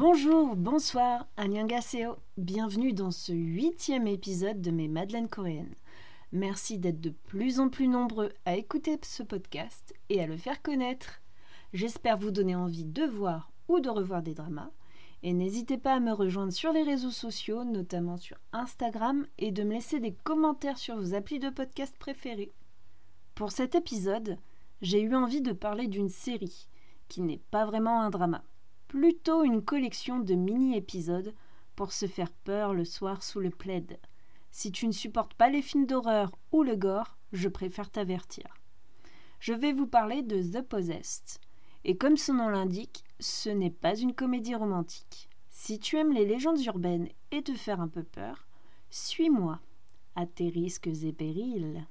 Bonjour, bonsoir, annyeonghaseyo. Bienvenue dans ce huitième épisode de mes Madeleines coréennes. Merci d'être de plus en plus nombreux à écouter ce podcast et à le faire connaître. J'espère vous donner envie de voir ou de revoir des dramas. Et n'hésitez pas à me rejoindre sur les réseaux sociaux, notamment sur Instagram, et de me laisser des commentaires sur vos applis de podcast préférés. Pour cet épisode, j'ai eu envie de parler d'une série qui n'est pas vraiment un drama plutôt une collection de mini-épisodes pour se faire peur le soir sous le plaid. Si tu ne supportes pas les films d'horreur ou le gore, je préfère t'avertir. Je vais vous parler de The Possessed. Et comme son nom l'indique, ce n'est pas une comédie romantique. Si tu aimes les légendes urbaines et te faire un peu peur, suis-moi à tes risques et périls.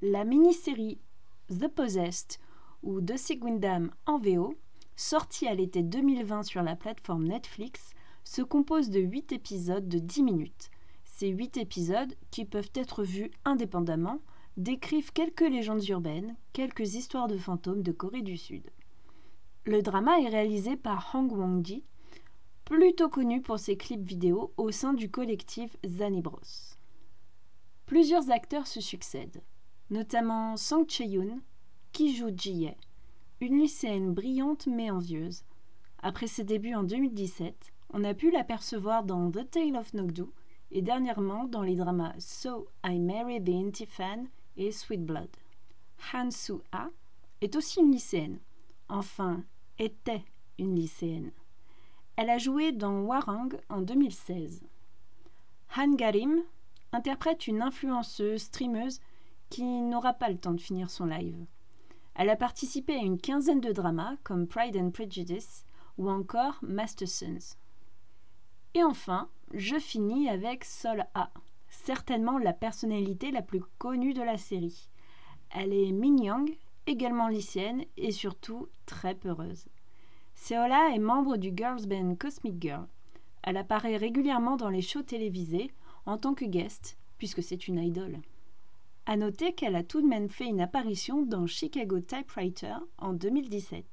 La mini-série The Possessed ou The Seguindam en VO, sortie à l'été 2020 sur la plateforme Netflix, se compose de 8 épisodes de 10 minutes. Ces 8 épisodes, qui peuvent être vus indépendamment, décrivent quelques légendes urbaines, quelques histoires de fantômes de Corée du Sud. Le drama est réalisé par Hong Wong-ji, plutôt connu pour ses clips vidéo au sein du collectif Zanibros. Plusieurs acteurs se succèdent notamment Sang Che-yoon, qui joue Ji-ye, une lycéenne brillante mais envieuse. Après ses débuts en 2017, on a pu l'apercevoir dans The Tale of Nogdu et dernièrement dans les dramas So I Married the Inti-Fan et Sweet Blood. Han Soo-ah est aussi une lycéenne, enfin était une lycéenne. Elle a joué dans Warang en 2016. Han Garim interprète une influenceuse streameuse qui n'aura pas le temps de finir son live. Elle a participé à une quinzaine de dramas comme Pride and Prejudice ou encore Mastersons. Et enfin, je finis avec Sol A, certainement la personnalité la plus connue de la série. Elle est Min Young, également lycéenne et surtout très peureuse. Seola est membre du girls band Cosmic Girl. Elle apparaît régulièrement dans les shows télévisés en tant que guest, puisque c'est une idole. À noter qu'elle a tout de même fait une apparition dans Chicago Typewriter en 2017.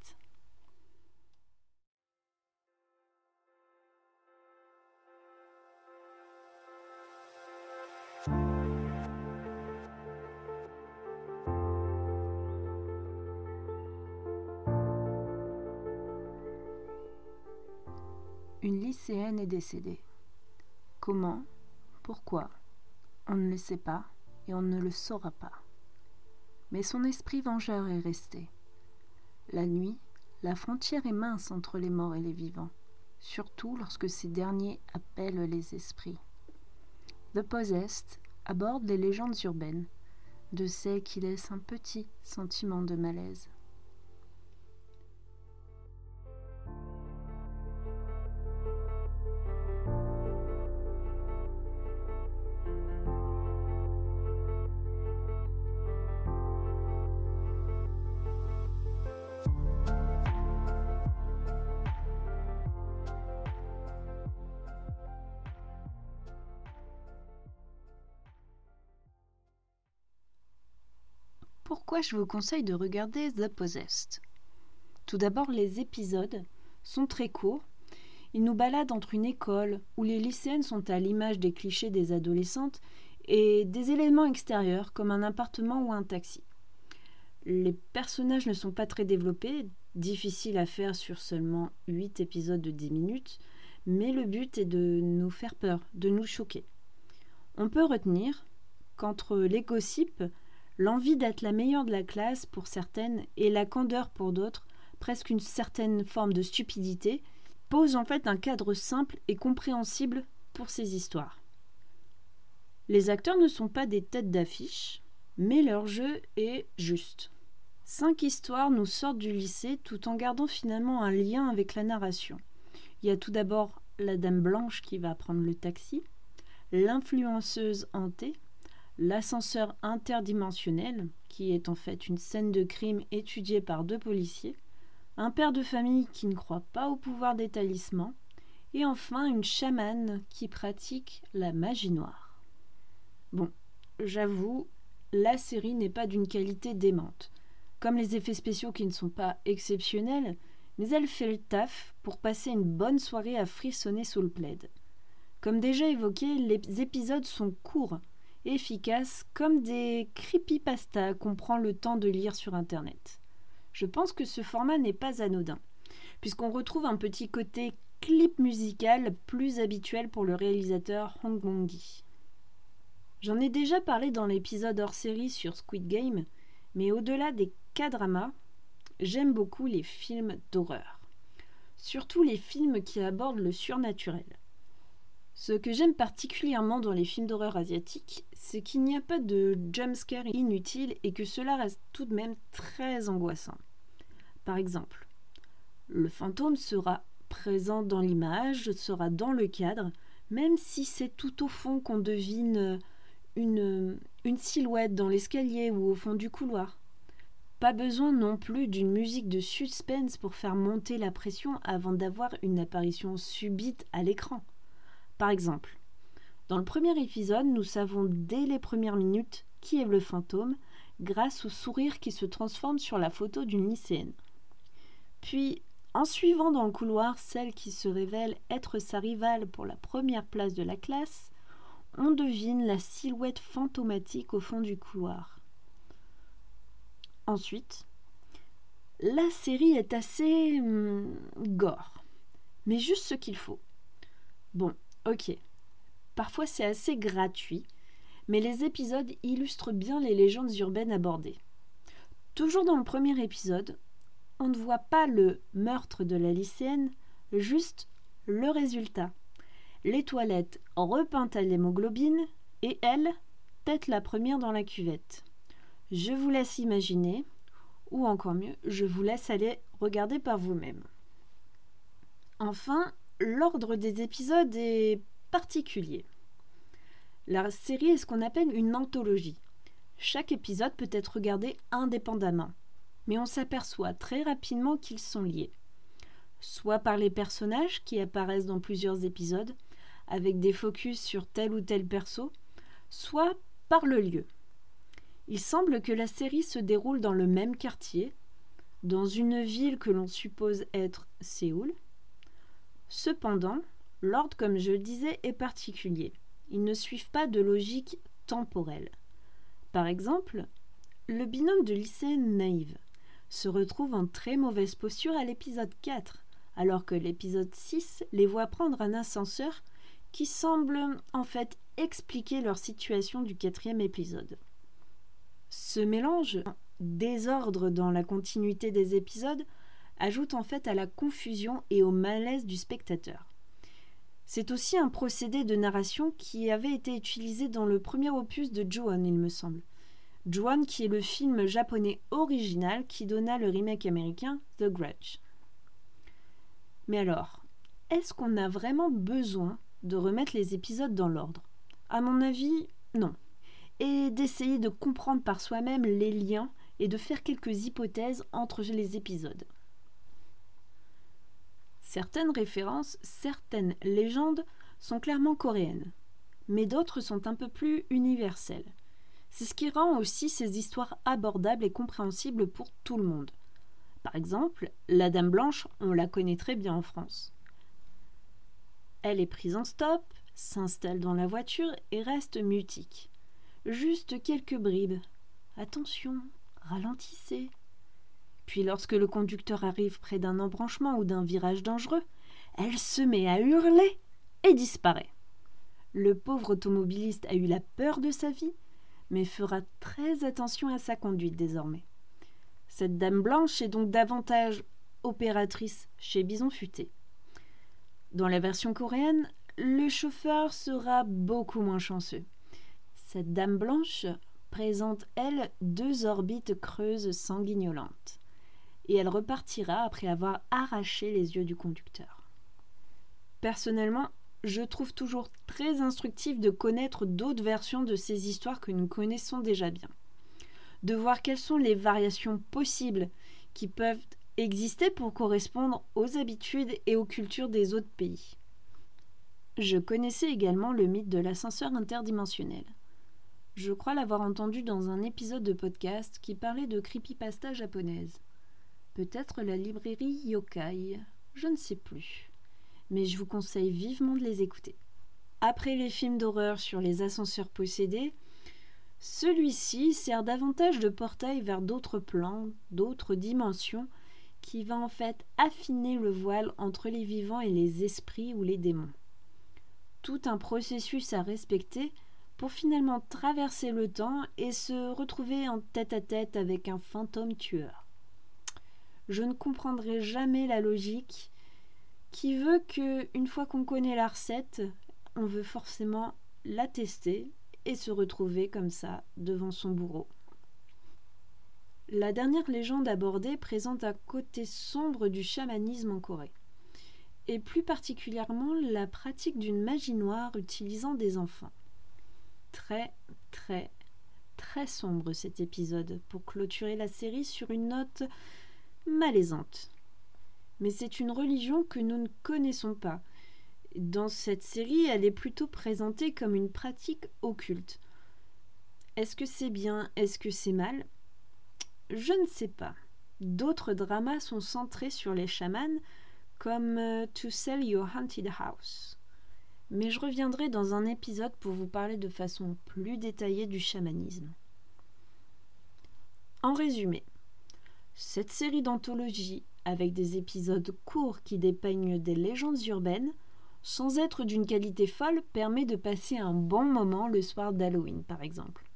Une lycéenne est décédée. Comment? Pourquoi? On ne le sait pas et on ne le saura pas. Mais son esprit vengeur est resté. La nuit, la frontière est mince entre les morts et les vivants, surtout lorsque ces derniers appellent les esprits. The Possessed aborde les légendes urbaines, de ces qui laissent un petit sentiment de malaise. Je vous conseille de regarder The Possessed. Tout d'abord, les épisodes sont très courts. Ils nous baladent entre une école où les lycéennes sont à l'image des clichés des adolescentes et des éléments extérieurs comme un appartement ou un taxi. Les personnages ne sont pas très développés, difficiles à faire sur seulement 8 épisodes de 10 minutes, mais le but est de nous faire peur, de nous choquer. On peut retenir qu'entre les gossips, L'envie d'être la meilleure de la classe pour certaines et la candeur pour d'autres, presque une certaine forme de stupidité, posent en fait un cadre simple et compréhensible pour ces histoires. Les acteurs ne sont pas des têtes d'affiche, mais leur jeu est juste. Cinq histoires nous sortent du lycée tout en gardant finalement un lien avec la narration. Il y a tout d'abord la dame blanche qui va prendre le taxi, l'influenceuse hantée, l'ascenseur interdimensionnel, qui est en fait une scène de crime étudiée par deux policiers, un père de famille qui ne croit pas au pouvoir des talismans, et enfin une chamane qui pratique la magie noire. Bon, j'avoue, la série n'est pas d'une qualité démente. Comme les effets spéciaux qui ne sont pas exceptionnels, mais elle fait le taf pour passer une bonne soirée à frissonner sous le plaid. Comme déjà évoqué, les épisodes sont courts efficaces comme des creepypasta qu'on prend le temps de lire sur internet. Je pense que ce format n'est pas anodin, puisqu'on retrouve un petit côté clip musical plus habituel pour le réalisateur Hong Mong-gi. J'en ai déjà parlé dans l'épisode hors série sur Squid Game, mais au-delà des K-dramas, j'aime beaucoup les films d'horreur. Surtout les films qui abordent le surnaturel. Ce que j'aime particulièrement dans les films d'horreur asiatiques, c'est qu'il n'y a pas de jumpscare inutile et que cela reste tout de même très angoissant. Par exemple, le fantôme sera présent dans l'image, sera dans le cadre, même si c'est tout au fond qu'on devine une, une silhouette dans l'escalier ou au fond du couloir. Pas besoin non plus d'une musique de suspense pour faire monter la pression avant d'avoir une apparition subite à l'écran. Par exemple, dans le premier épisode, nous savons dès les premières minutes qui est le fantôme grâce au sourire qui se transforme sur la photo d'une lycéenne. Puis, en suivant dans le couloir celle qui se révèle être sa rivale pour la première place de la classe, on devine la silhouette fantomatique au fond du couloir. Ensuite, la série est assez hum, gore, mais juste ce qu'il faut. Bon, ok. Parfois c'est assez gratuit, mais les épisodes illustrent bien les légendes urbaines abordées. Toujours dans le premier épisode, on ne voit pas le meurtre de la lycéenne, juste le résultat. Les toilettes repeintes à l'hémoglobine et elle, tête la première dans la cuvette. Je vous laisse imaginer, ou encore mieux, je vous laisse aller regarder par vous-même. Enfin, l'ordre des épisodes est particulier. La série est ce qu'on appelle une anthologie. Chaque épisode peut être regardé indépendamment, mais on s'aperçoit très rapidement qu'ils sont liés. Soit par les personnages qui apparaissent dans plusieurs épisodes, avec des focus sur tel ou tel perso, soit par le lieu. Il semble que la série se déroule dans le même quartier, dans une ville que l'on suppose être Séoul. Cependant, l'ordre, comme je le disais, est particulier. Ils ne suivent pas de logique temporelle. Par exemple, le binôme de lycéenne naïve se retrouve en très mauvaise posture à l'épisode 4, alors que l'épisode 6 les voit prendre un ascenseur qui semble en fait expliquer leur situation du quatrième épisode. Ce mélange, désordre dans la continuité des épisodes, ajoute en fait à la confusion et au malaise du spectateur. C'est aussi un procédé de narration qui avait été utilisé dans le premier opus de Joan, il me semble. Joan, qui est le film japonais original qui donna le remake américain The Grudge. Mais alors, est-ce qu'on a vraiment besoin de remettre les épisodes dans l'ordre? À mon avis, non et d'essayer de comprendre par soi-même les liens et de faire quelques hypothèses entre les épisodes. Certaines références, certaines légendes sont clairement coréennes, mais d'autres sont un peu plus universelles. C'est ce qui rend aussi ces histoires abordables et compréhensibles pour tout le monde. Par exemple, la Dame Blanche, on la connaît très bien en France. Elle est prise en stop, s'installe dans la voiture et reste mutique. Juste quelques bribes. Attention, ralentissez. Puis lorsque le conducteur arrive près d'un embranchement ou d'un virage dangereux, elle se met à hurler et disparaît. Le pauvre automobiliste a eu la peur de sa vie, mais fera très attention à sa conduite désormais. Cette dame blanche est donc davantage opératrice chez Bison Futé. Dans la version coréenne, le chauffeur sera beaucoup moins chanceux. Cette dame blanche présente, elle, deux orbites creuses sanguignolantes, et elle repartira après avoir arraché les yeux du conducteur. Personnellement, je trouve toujours très instructif de connaître d'autres versions de ces histoires que nous connaissons déjà bien, de voir quelles sont les variations possibles qui peuvent exister pour correspondre aux habitudes et aux cultures des autres pays. Je connaissais également le mythe de l'ascenseur interdimensionnel. Je crois l'avoir entendu dans un épisode de podcast qui parlait de creepypasta japonaise. Peut-être la librairie Yokai, je ne sais plus. Mais je vous conseille vivement de les écouter. Après les films d'horreur sur les ascenseurs possédés, celui-ci sert davantage de portail vers d'autres plans, d'autres dimensions, qui va en fait affiner le voile entre les vivants et les esprits ou les démons. Tout un processus à respecter pour finalement traverser le temps et se retrouver en tête à tête avec un fantôme tueur. Je ne comprendrai jamais la logique qui veut que, une fois qu'on connaît la recette, on veut forcément la tester et se retrouver comme ça devant son bourreau. La dernière légende abordée présente un côté sombre du chamanisme en Corée, et plus particulièrement la pratique d'une magie noire utilisant des enfants. Très, très, très sombre cet épisode pour clôturer la série sur une note malaisante. Mais c'est une religion que nous ne connaissons pas, dans cette série, elle est plutôt présentée comme une pratique occulte. Est-ce que c'est bien Est-ce que c'est mal? Je ne sais pas. D'autres dramas sont centrés sur les chamans, comme euh, To Sell Your Haunted House. Mais je reviendrai dans un épisode pour vous parler de façon plus détaillée du chamanisme. En résumé, cette série d'anthologie, avec des épisodes courts qui dépeignent des légendes urbaines, sans être d'une qualité folle, permet de passer un bon moment le soir d'Halloween, par exemple.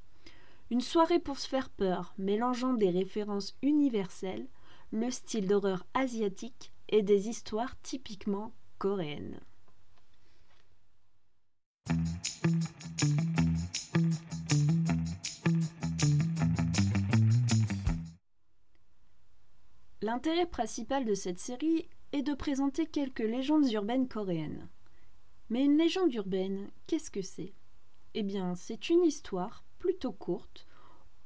Une soirée pour se faire peur, mélangeant des références universelles, le style d'horreur asiatique et des histoires typiquement coréennes. L'intérêt principal de cette série est de présenter quelques légendes urbaines coréennes. Mais une légende urbaine, qu'est-ce que c'est? Eh bien, c'est une histoire plutôt courte,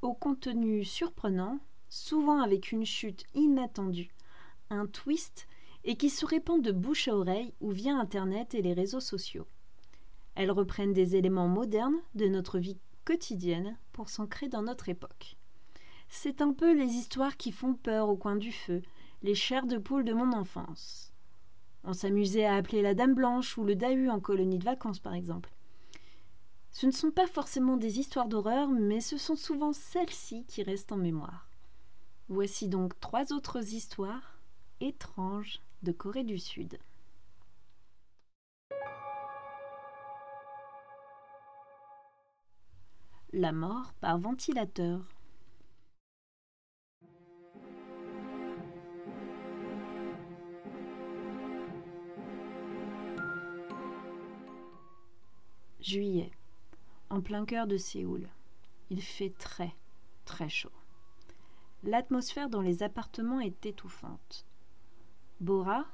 au contenu surprenant, souvent avec une chute inattendue, un twist, et qui se répand de bouche à oreille ou via Internet et les réseaux sociaux. Elles reprennent des éléments modernes de notre vie quotidienne pour s'ancrer dans notre époque. C'est un peu les histoires qui font peur au coin du feu, les chairs de poule de mon enfance. On s'amusait à appeler la Dame Blanche ou le Dahu en colonie de vacances, par exemple. Ce ne sont pas forcément des histoires d'horreur, mais ce sont souvent celles-ci qui restent en mémoire. Voici donc trois autres histoires étranges de Corée du Sud. La mort par ventilateur. Juillet, en plein cœur de Séoul. Il fait très, très chaud. L'atmosphère dans les appartements est étouffante. Bora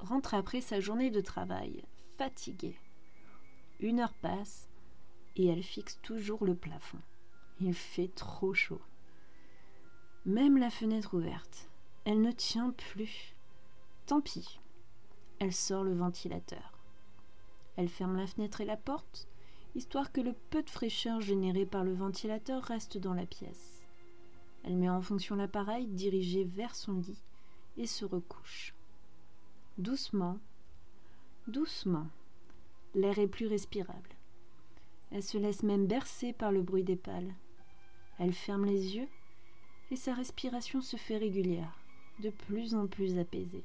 rentre après sa journée de travail, fatiguée. Une heure passe et elle fixe toujours le plafond. Il fait trop chaud. Même la fenêtre ouverte, elle ne tient plus. Tant pis. Elle sort le ventilateur. Elle ferme la fenêtre et la porte histoire que le peu de fraîcheur généré par le ventilateur reste dans la pièce. Elle met en fonction l'appareil dirigé vers son lit et se recouche. Doucement, doucement, l'air est plus respirable. Elle se laisse même bercer par le bruit des pales. Elle ferme les yeux et sa respiration se fait régulière, de plus en plus apaisée.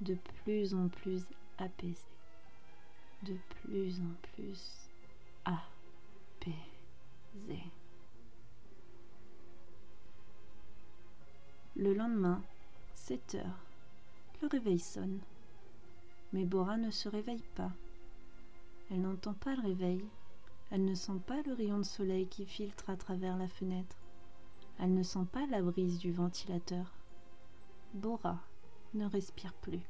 De plus en plus apaisée de plus en plus apaisé. Le lendemain, 7 heures, le réveil sonne. Mais Bora ne se réveille pas. Elle n'entend pas le réveil. Elle ne sent pas le rayon de soleil qui filtre à travers la fenêtre. Elle ne sent pas la brise du ventilateur. Bora ne respire plus.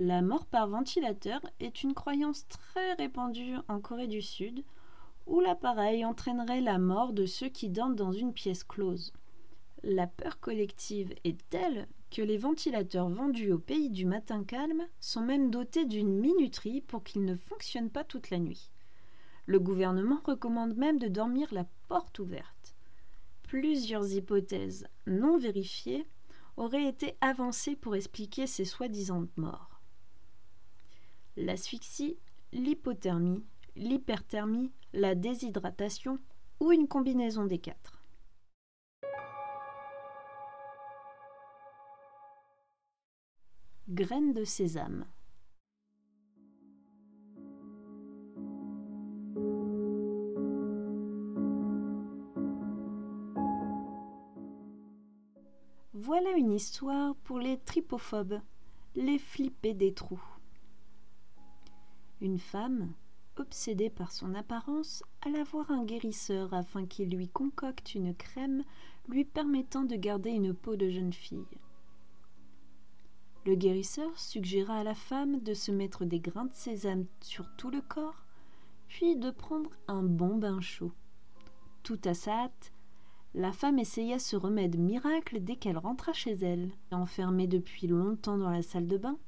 La mort par ventilateur est une croyance très répandue en Corée du Sud, où l'appareil entraînerait la mort de ceux qui dorment dans une pièce close. La peur collective est telle que les ventilateurs vendus au pays du matin calme sont même dotés d'une minuterie pour qu'ils ne fonctionnent pas toute la nuit. Le gouvernement recommande même de dormir la porte ouverte. Plusieurs hypothèses non vérifiées auraient été avancées pour expliquer ces soi-disant morts. L'asphyxie, l'hypothermie, l'hyperthermie, la déshydratation ou une combinaison des quatre. Graines de sésame. Voilà une histoire pour les tripophobes, les flippés des trous. Une femme, obsédée par son apparence, alla voir un guérisseur afin qu'il lui concocte une crème lui permettant de garder une peau de jeune fille. Le guérisseur suggéra à la femme de se mettre des grains de sésame sur tout le corps, puis de prendre un bon bain chaud. Tout à sa hâte, la femme essaya ce remède miracle dès qu'elle rentra chez elle. Enfermée depuis longtemps dans la salle de bain,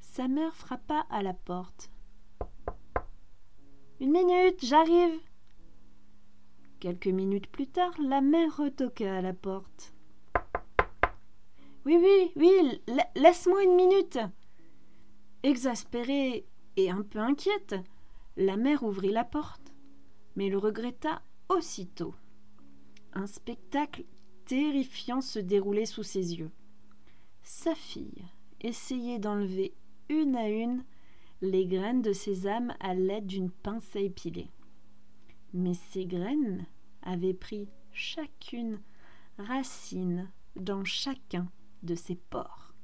sa mère frappa à la porte. Une minute, j'arrive. Quelques minutes plus tard, la mère retoqua à la porte. Oui, oui, oui, laisse-moi une minute. Exaspérée et un peu inquiète, la mère ouvrit la porte, mais le regretta aussitôt. Un spectacle terrifiant se déroulait sous ses yeux. Sa fille essayait d'enlever une à une les graines de sésame à l'aide d'une pince à épiler. Mais ces graines avaient pris chacune racine dans chacun de ses pores.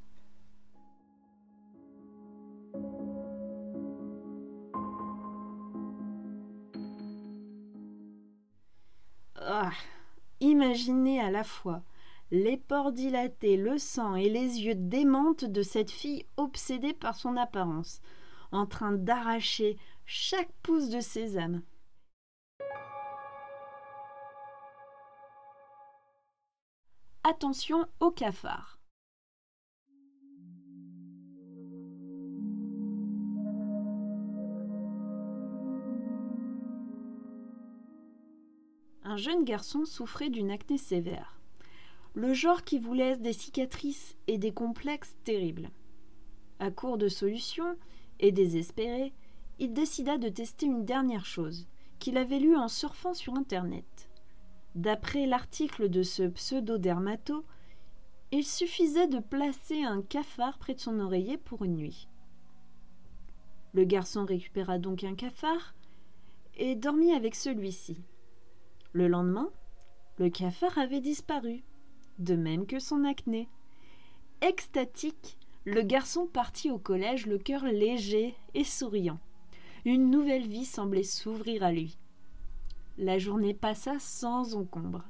Ah, Imaginez à la fois les pores dilatés, le sang et les yeux démentes de cette fille obsédée par son apparence, en train d'arracher chaque pouce de sésame. Attention aux cafards. un jeune garçon souffrait d'une acné sévère. Le genre qui vous laisse des cicatrices et des complexes terribles. À court de solutions et désespéré, il décida de tester une dernière chose qu'il avait lue en surfant sur Internet. D'après l'article de ce pseudo-dermato, il suffisait de placer un cafard près de son oreiller pour une nuit. Le garçon récupéra donc un cafard et dormit avec celui-ci. Le lendemain, le cafard avait disparu, de même que son acné. Extatique, le garçon partit au collège le cœur léger et souriant. Une nouvelle vie semblait s'ouvrir à lui. La journée passa sans encombre.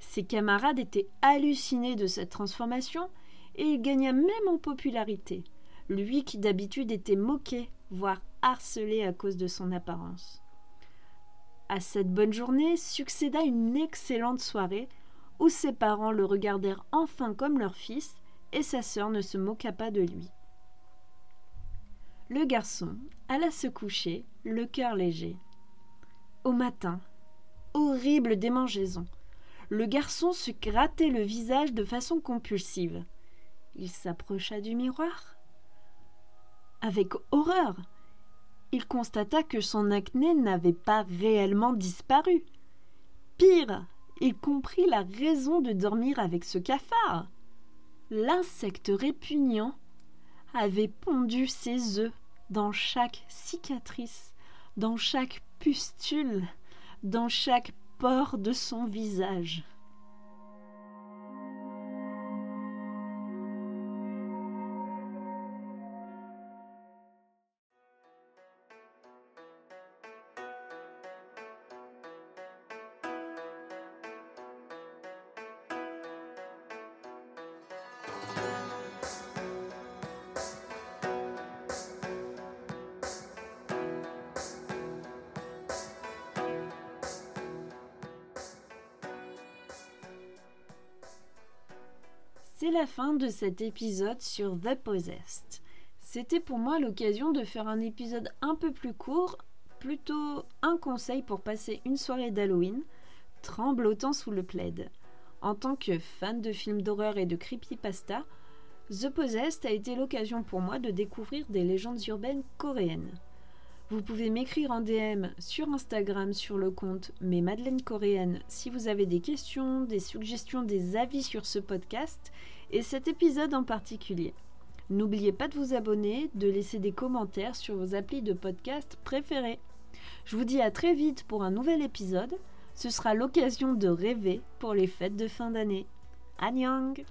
Ses camarades étaient hallucinés de cette transformation et il gagna même en popularité, lui qui d'habitude était moqué, voire harcelé à cause de son apparence. À cette bonne journée succéda une excellente soirée où ses parents le regardèrent enfin comme leur fils et sa sœur ne se moqua pas de lui. Le garçon alla se coucher, le cœur léger. Au matin, horrible démangeaison. Le garçon se grattait le visage de façon compulsive. Il s'approcha du miroir. Avec horreur, il constata que son acné n'avait pas réellement disparu. Pire, il comprit la raison de dormir avec ce cafard. L'insecte répugnant avait pondu ses œufs dans chaque cicatrice, dans chaque pustule, dans chaque pore de son visage. C'est la fin de cet épisode sur The Possessed. C'était pour moi l'occasion de faire un épisode un peu plus court, plutôt un conseil pour passer une soirée d'Halloween, tremblotant sous le plaid. En tant que fan de films d'horreur et de creepypasta, The Possessed a été l'occasion pour moi de découvrir des légendes urbaines coréennes. Vous pouvez m'écrire en DM sur Instagram sur le compte Mes Madeleines Coréennes si vous avez des questions, des suggestions, des avis sur ce podcast et cet épisode en particulier. N'oubliez pas de vous abonner, de laisser des commentaires sur vos applis de podcast préférés. Je vous dis à très vite pour un nouvel épisode. Ce sera l'occasion de rêver pour les fêtes de fin d'année. Annyeong